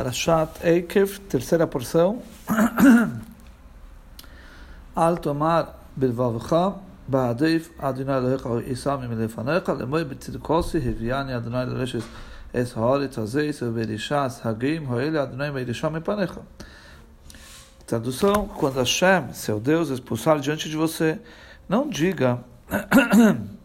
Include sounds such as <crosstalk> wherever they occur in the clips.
Parashat Eikev, terceira porção. <coughs> Al tomar bilvavcha, ba'adif Adonai Elohecha isam im lefanecha, lemoi b'tzidkosi, heviani Adonai Eloheches es haaretz hazeis, uberishas hagim, hoele Adonai meirisham epanecha. Tradução, quando Hashem, seu Deus, expulsar diante de você, não diga <coughs>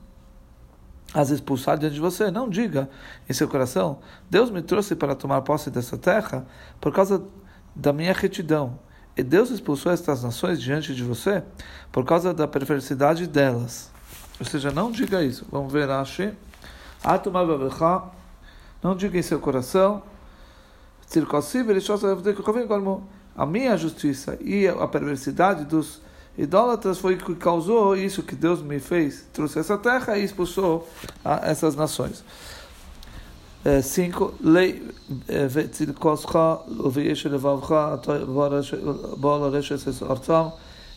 as expulsar diante de você. Não diga em seu coração: Deus me trouxe para tomar posse dessa terra por causa da minha retidão. E Deus expulsou estas nações diante de você por causa da perversidade delas. Ou seja, não diga isso. Vamos ver Rashi. Não diga em seu coração. A minha justiça e a perversidade dos idólatras foi o que causou isso que Deus me fez, trouxe essa terra e expulsou ah, essas nações. 5. Lei וצדקוסך ויש לבבך בוא לרשת את ארצם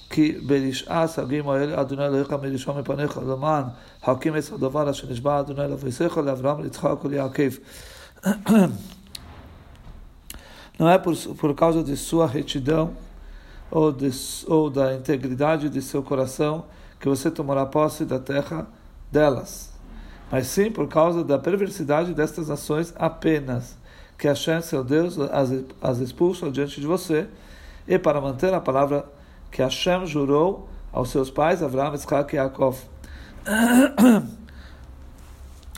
כי ברשעת הגים האלה אדוני אלוהיך מראשון מפניך למען הקים את הדבר אשר נשבע אדוני לאביך לאברהם ליצחק וליעקב. <clears throat> Não é por, por causa de sua retidão ou, de, ou da integridade de seu coração que você tomará posse da terra delas, mas sim por causa da perversidade destas nações apenas, que Hashem, seu Deus, as, as expulsa diante de você, e para manter a palavra que Hashem jurou aos seus pais, Avraham, Isaac e Yaakov. <coughs>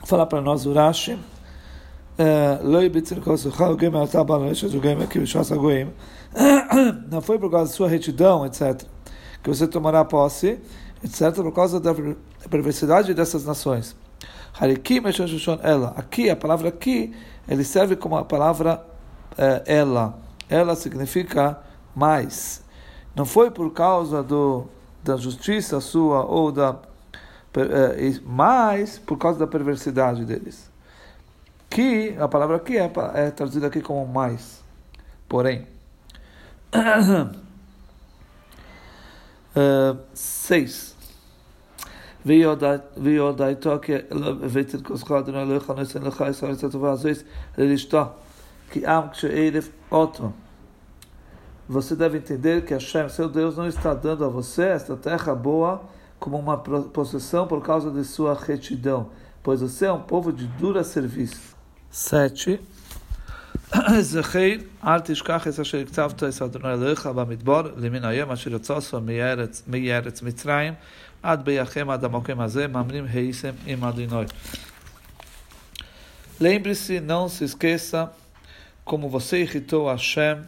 Falar para nós, Urashi. Não foi por causa da sua retidão, etc., que você tomará posse, etc., por causa da perversidade dessas nações. ela. Aqui, a palavra aqui, ele serve como a palavra ela. Ela significa mais. Não foi por causa do, da justiça sua ou da. Mais por causa da perversidade deles. Que, a palavra que é, é traduzida aqui como mais. Porém. 6. Você deve entender que Hashem, seu Deus, não está dando a você esta terra boa como uma possessão por causa de sua retidão, pois você é um povo de dura serviço. 7. <clears throat> Zechei, artis kachis asher iktavta es Adonai lecha bamidbor, limin hayom asher yotzoso miyeretz mitzrayim, ad beyachem ad amokem hazeh, mamrim heisem im Adonai. Lembre-se, não se esqueça como você irritou Hashem,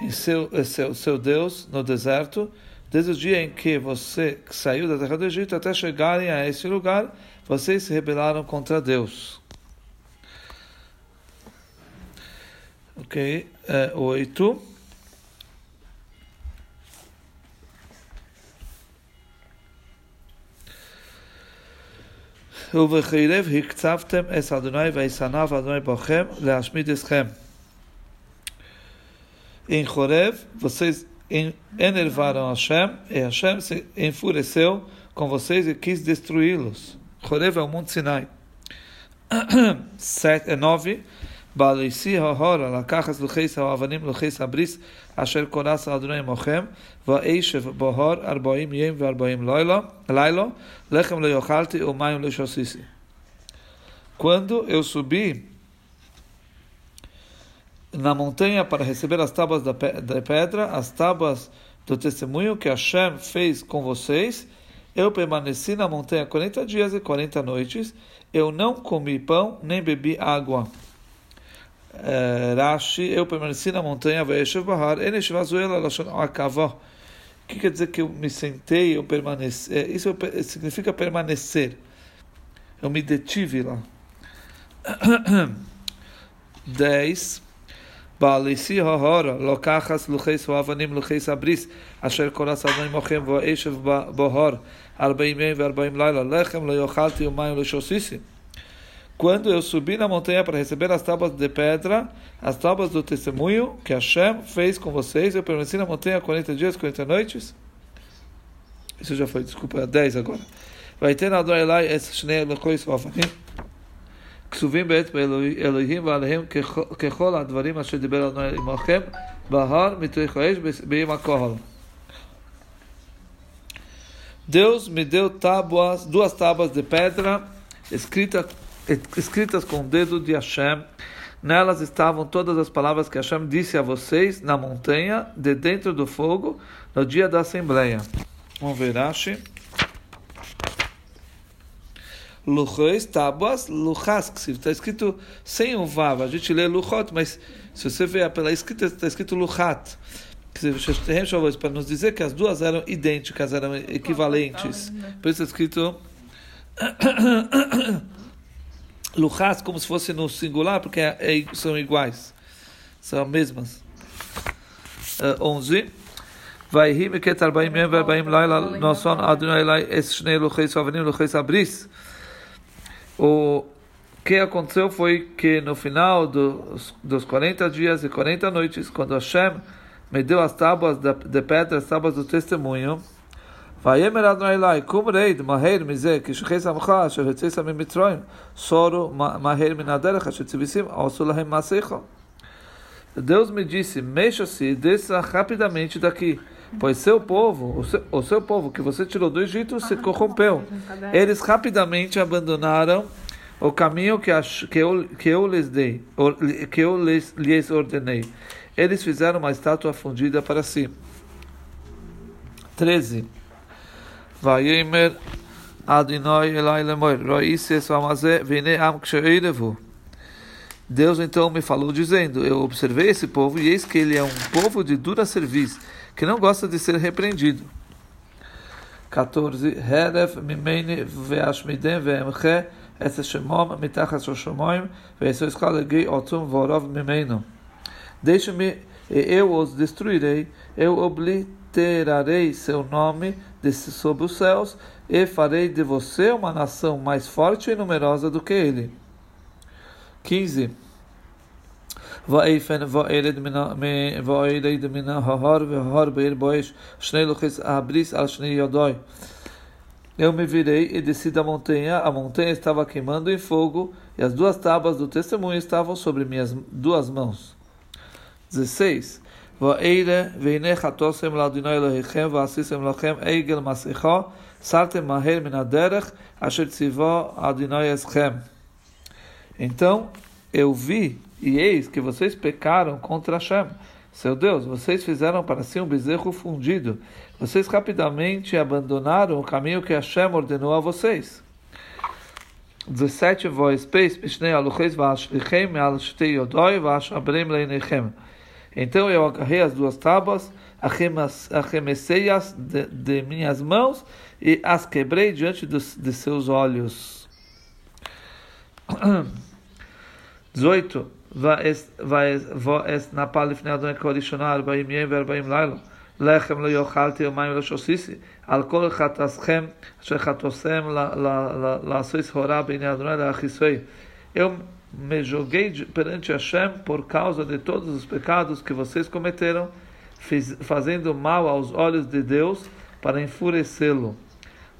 em eh, seu, seu Deus, no deserto, desde o dia em que você saiu da terra do Egito até chegarem a esse lugar, vocês se rebelaram contra Deus. Ok, é, oito. ובחרב הקצבתם את אדוני וישנאו אדוני בכם להשמיד אתכם. Em Horeb, vocês enervaram Hashem, e Hashem se enfureceu com vocês e quis destruí-los. Horeb é o Monte Sinai. <clears throat> 9. בעליסי ההורה לקחת לוחס האבנים לוחס הבריס אשר כונס אדוני עמכם ואשב בהור ארבעים יום וארבעים לילה, לילה לחם לא יאכלתי ומים לא שסיסי. Quando eu subi na montanha para receber as tábuas da pedra, as tábuas do testemunho que Hashem fez com vocês, eu permaneci na montanha 40 dias e 40 noites, eu não comi pão nem bebi água. Eh, Rashi, eu permaneci na montanha, Vaishav Bahar, Eneshivazuela Lashon Akavah. O que quer dizer que eu me sentei, eu permaneci? Eh, isso significa permanecer. Eu me detive lá. <coughs> 10. Balisi hahora, lokachas lucheis hoavanim lucheis abris, asher koras mochem voeshev bohor, arbaim yem laila, lechem lo yochalti umayim quando eu subi na montanha para receber as tábuas de pedra, as tábuas do testemunho que Hashem fez com vocês, eu permaneci na montanha 40 dias, 40 noites. Isso já foi, desculpa, 10 agora. Vai ter na Adonai esse Shnei Elokois Vafanim. כתובים בעת באלוהים ועליהם ככל הדברים אשר דיבר אדוני עמכם בהר מתוך האש ביום הכהל. Deus me deu tábuas, duas tábuas de pedra escrita, escritas com o dedo de Hashem. Nelas estavam todas as palavras que Hashem disse a vocês na montanha, de dentro do fogo, no dia da Assembleia. Vamos ver, Rashi. Luchos, tábuas, luchas, está escrito sem um vav. A gente lê luchot, mas se você ver pela escrita, está escrito luchat. Para nos dizer que as duas eram idênticas, eram equivalentes. Por isso está escrito Luchas como se fosse no singular, porque é, é, são iguais, são mesmas. Uh, 11. Vai rir, que tarbaim yem, verbaim laila, noson adonai elai, es shnei luchei sovenim, luchei sabris. O que aconteceu foi que no final dos, dos 40 dias e 40 noites, quando Hashem me deu as tábuas de pedra, as tábuas do testemunho, ויאמר אדוני אלי, קום רד מהר מזה, כשחי שמך אשר הוצאת ממצרים, סורו מהר מן הדרך אשר ציוויסים, עשו להם מעשיך. Deus me disse, mexa-se e desça rapidamente daqui, pois seu povo, o seu, o seu povo que você tirou do Egito, se corrompeu. Eles rapidamente abandonaram o caminho que, que, eu, que eu lhes dei, que eu lhes, lhes ordenei. Eles fizeram uma estátua fundida para si. 13. Vayemer Adonai Elai Lemor, Roise Swamazé, Vene Am Ksherevu. Deus então me falou dizendo: Eu observei esse povo e eis que ele é um povo de dura serviço, que não gosta de ser repreendido. 14. Heref mimene veashmidem veemche mitachas. Deixe-me, eu os destruirei, eu obliterarei seu nome sobre os céus e farei de você uma nação mais forte e numerosa do que ele. 15. ואיפן וארד וארד מן ההר וההר בעיר בואש שני לוחס הבריס על שני ידוי. Eu me virei e desci da montanha, a montanha estava queimando em fogo, e as duas tábuas do testemunho estavam sobre minhas duas mãos. 16. ואלה והנה חטאתם לאדוני אלוהיכם ועשיתם לכם עגל מסכה סרתם מהר מן הדרך אשר ציווה אדוני אתכם. Então eu vi, e eis que vocês pecaram contra Hashem. Seu Deus, vocês fizeram para si um bezerro fundido. Vocês rapidamente abandonaram o caminho que Hashem ordenou a vocês. 17 voz peis pishnei alucheis vashlichem al shtei yodoi vashabrem leinechem. Então eu agarrei as duas tábuas, arremessei-as de, de minhas mãos e as quebrei diante dos, de seus olhos. <clears throat> 18. ואס נפל לפני אדוני כל ראשונה ארבעים יום וארבעים לילה. לחם לא יאכלתי ומים לא שוסיסי. על כל חטאסכם אשר חטאוסם לעשות הורה בעיני אדוני לאחיסוי. me joguei perante Hashem por causa de todos os pecados que vocês cometeram, fazendo mal aos olhos de Deus para enfurecê-lo.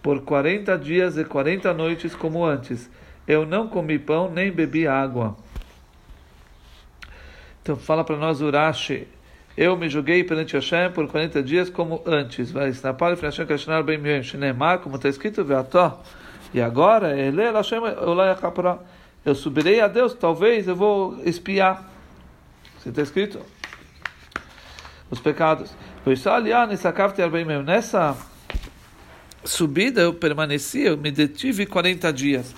Por quarenta dias e quarenta noites como antes, eu não comi pão nem bebi água. Então fala para nós Urashi, eu me julguei perante Hashem por 40 dias como antes. Vai esnapar e Hashem Kashnar bem meu como está escrito, Veató. E agora, ele Hashem eu subirei a Deus, talvez eu vou espiar. Você está escrito? Os pecados. Nessa subida eu permaneci, eu me detive 40 dias.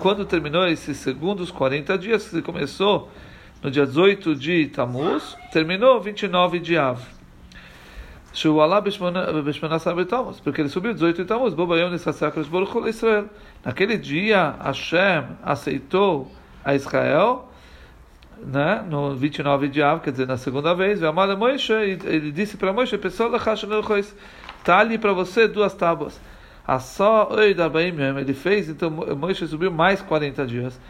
Quando terminou esses segundos 40 dias, que começou no dia 18 de Tammuz, terminou 29 de Av. Porque ele subiu 18 de Tammuz. Naquele dia, Hashem aceitou a Israel, né, no 29 de Av, quer dizer, na segunda vez, ele disse para Moisés, pessoal, está ali para você duas tábuas. A só ele fez, então Moisés subiu mais 40 dias.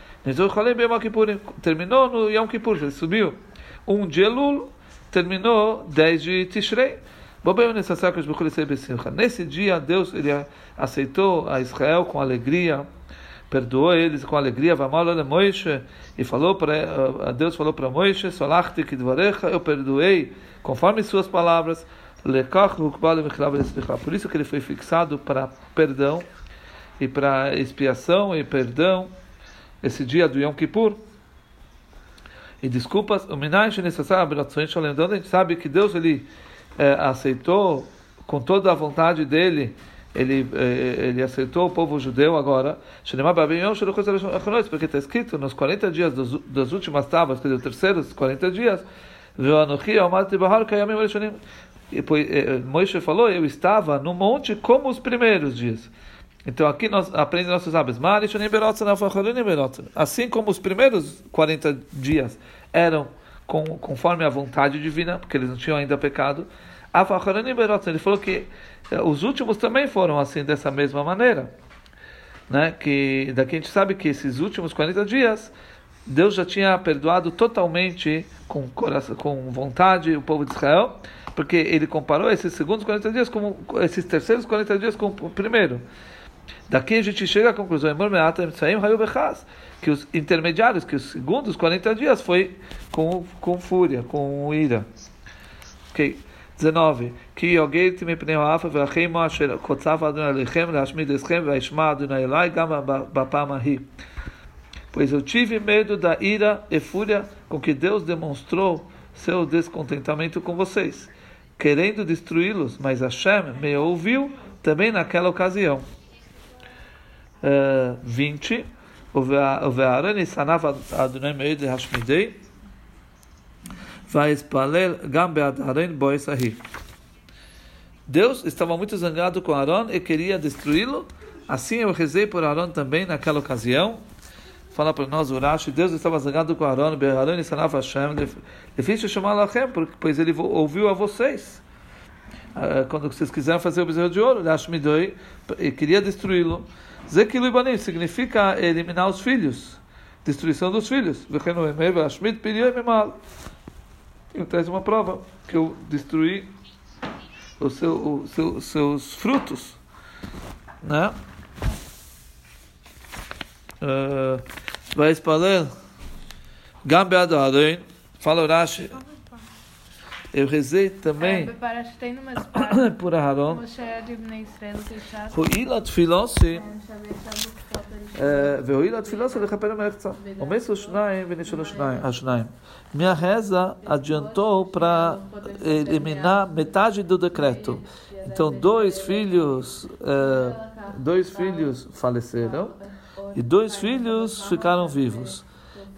Terminou no Yom Kippur, ele subiu. Um de Elul, terminou 10 de Tishrei. Nesse dia, Deus ele aceitou a Israel com alegria perdoou eles com alegria, e falou para Deus falou para kidvarecha, eu perdoei conforme suas palavras, por isso que ele foi fixado para perdão e para expiação e perdão esse dia do Yom Kippur. E desculpas, o Minai necessário, a gente sabe que Deus ele é, aceitou com toda a vontade dele ele, eh, ele aceitou o povo judeu agora, porque está escrito nos 40 dias dos, das últimas tábuas, quer dizer, os terceiros 40 dias, eh, Moisés falou, eu estava no monte como os primeiros dias. Então aqui nós aprendemos nossos sábios. Assim como os primeiros 40 dias eram com, conforme a vontade divina, porque eles não tinham ainda pecado, ele falou que eh, os últimos também foram assim, dessa mesma maneira. Né? Que daqui a gente sabe que esses últimos 40 dias, Deus já tinha perdoado totalmente, com, coração, com vontade, o povo de Israel, porque ele comparou esses segundos 40 dias com esses terceiros 40 dias com o primeiro. Daqui a gente chega à conclusão que os intermediários, que os segundos 40 dias foi com, com fúria, com ira. Ok. 19. Que. Pois eu tive medo da ira e fúria com que Deus demonstrou seu descontentamento com vocês, querendo destruí-los, mas Hashem me ouviu também naquela ocasião uh, 20. Ve'arani sanav Adonai meid hashmidei. Va'espalel gam be'adaren boesahi. Deus estava muito zangado com Aaron e queria destruí-lo. Assim eu rezei por Aaron também naquela ocasião. Fala para nós, Urashi, Deus estava zangado com Aaron, Be'aron e Sanaf Hashem, difícil chamar Lachem, pois ele ouviu a vocês. Eh, quando vocês quiseram fazer o bezerro de ouro, Lashmidoi, e queria destruí-lo. Zekilu Ibanim significa eliminar os filhos, destruição dos filhos. Ele traz uma prova que eu destruí os seu, o seu, seus frutos, né? Uh, vai espalhar Gambe Adorain, fala Rashi. Eu rezei também <coughs> por Aharon. הואיל התפילוסי, והואיל התפילוסי לכפר המלאכצה. עומסו שניים ונשאלו השניים. Minha reza adiantou para eliminar metade do decreto. Então, dois filhos, dois filhos faleceram e dois filhos ficaram vivos.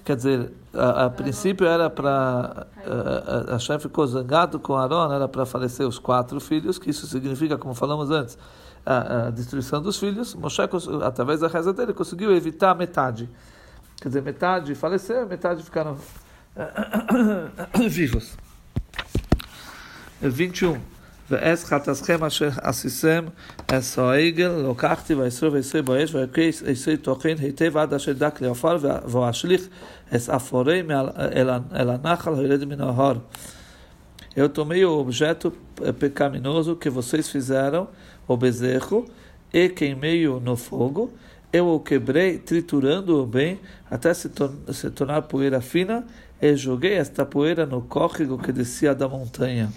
Quer dizer, a, a princípio era para. A, a, Hashem ficou zangado com Aaron, era para falecer os quatro filhos, que isso significa, como falamos antes, a, a destruição dos filhos. Moshe, através da reza dele, conseguiu evitar metade. Quer dizer, metade faleceram, metade ficaram <coughs> vivos. 21. ואז חטאתכם אשר עשיסם אס העגל, לקחתי ואסרו ואסרי באש, ואקריס אסרי תוכן היטב עד אשר דק לעפר, ואשליך אס אפורי אל הנחל הירד מן ההר. Eu tomei o objeto pecaminoso que vocês fizeram, o bezerro, e queimei-o no fogo. Eu o quebrei, triturando-o bem, até se, tor se tornar poeira fina, e joguei esta poeira no córrego que descia da montanha.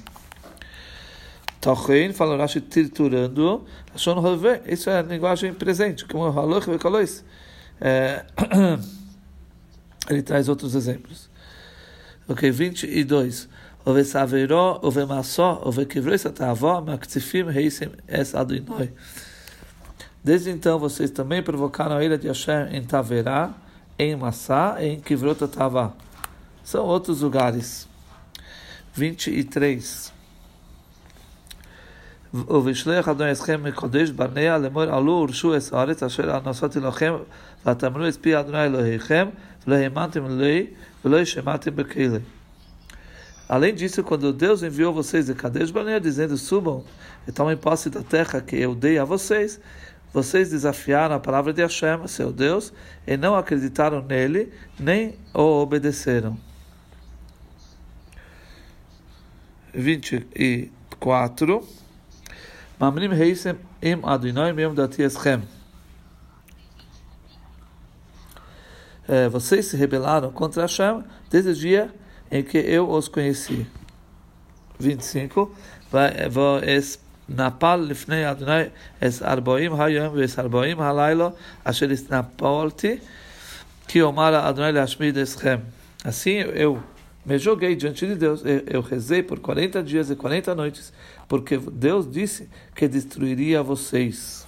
Tochein, fala Rashi, triturando, isso é a linguagem presente, como o Haloch e Kalois. <clears throat> Ele traz outros exemplos. Ok, 22. Ove saveró, ove massó, ove quevrou essa tavó, maktifim reisim es adinoi. Desde então vocês também provocaram a ira de Hashem em Taverá, em Massá e em Kivrota Tavá. São outros lugares. 23. ובשלח אדוני אתכם מקודש בניה לאמור עלו ורשו את הארץ אשר נשאתי לכם ותאמרו את פי אדוני אלוהיכם ולא האמנתם לי ולא שמעתם בכלא. Além disso, quando Deus enviou vocês de Kadesh Barnea, dizendo, subam e tomem posse da terra que eu dei a vocês, vocês desafiaram a palavra de Hashem, seu Deus, e não acreditaram nele, nem o obedeceram. 24 Mamrim reisem im Adonai mesmo dati eschem. Vocês se rebelaram contra Hashem desde o dia em que eu os conheci. 25. Es Adonai Adonai. Assim eu me joguei diante de Deus, eu, rezei por 40 dias e 40 noites, porque Deus disse que destruiria vocês.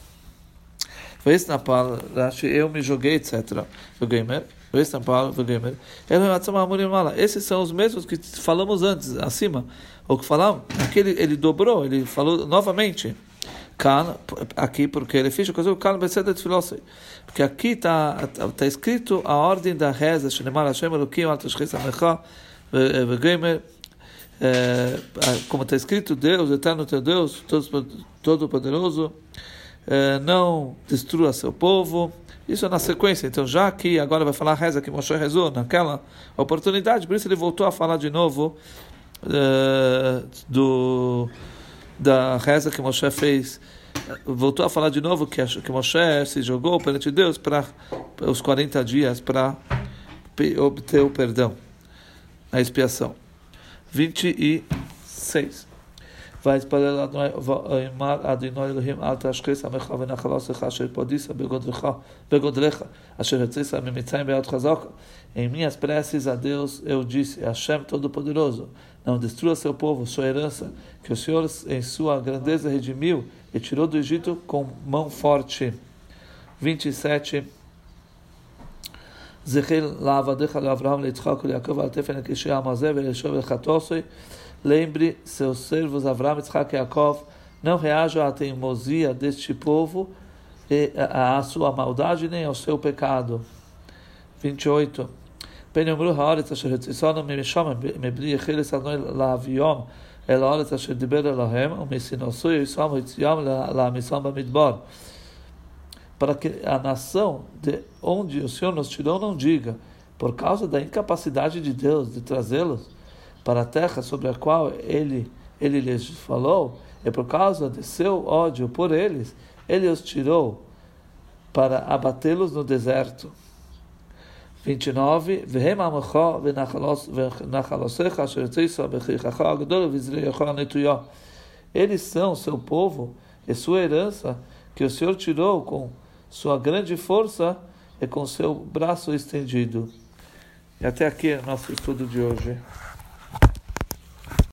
Vês na palavra, eu me joguei, etc. Esses são os mesmos que falamos antes, acima. O que falamos, aquele ele dobrou, ele falou novamente. Aqui porque ele fez o Tfilosi. Porque aqui está tá escrito a ordem da reza, Shenemar Hashem Elokim Al Tashchis Amecha Vegemer, como está escrito, Deus, eterno teu Deus, todo-poderoso, não destrua seu povo. Isso é na sequência. Então, já que agora vai falar a reza que Moshe rezou naquela oportunidade, por isso ele voltou a falar de novo do da reza que Moshe fez, voltou a falar de novo que, que Moshe se jogou perante Deus para os 40 dias para obter o perdão, a expiação. 26. ויתפלל ויאמר אדינו אלוהים אל תשחס עמך ונחלתך אשר פודיסה בגודלך אשר הציסה ממצרים ביד חזקה. Em minhas preces a Deus eu disse, Hashem Todo-Poderoso, não destrua seu povo, sua herança, que o Senhor em sua grandeza redimiu e tirou do Egito com mão forte. 27 זכיר לעבדיך לאברהם ליצחק וליעקב על תפן הקשרי העם הזה ולשוב ולחטוסי Lembre seus servos Avram, Yitzhak e Yaakov, não reajam à teimosia deste povo, e à sua maldade, nem ao seu pecado. 28. פן יאמרו הארץ אשר הציסונו ממשם מבלי יחילס אדוני להביום אל הארץ אשר דיבר אלוהם ומסינוסו יסום יציאם להעמיסם במדבר. Para que a nação de onde o Senhor nos tirou não diga, por causa da incapacidade de Deus de trazê-los para a terra sobre a qual ele, ele lhes falou, e por causa de seu ódio por eles, ele os tirou para abatê-los no deserto. 29. Eles são seu povo e sua herança que o Senhor tirou com sua grande força e com seu braço estendido. E até aqui é nosso estudo de hoje.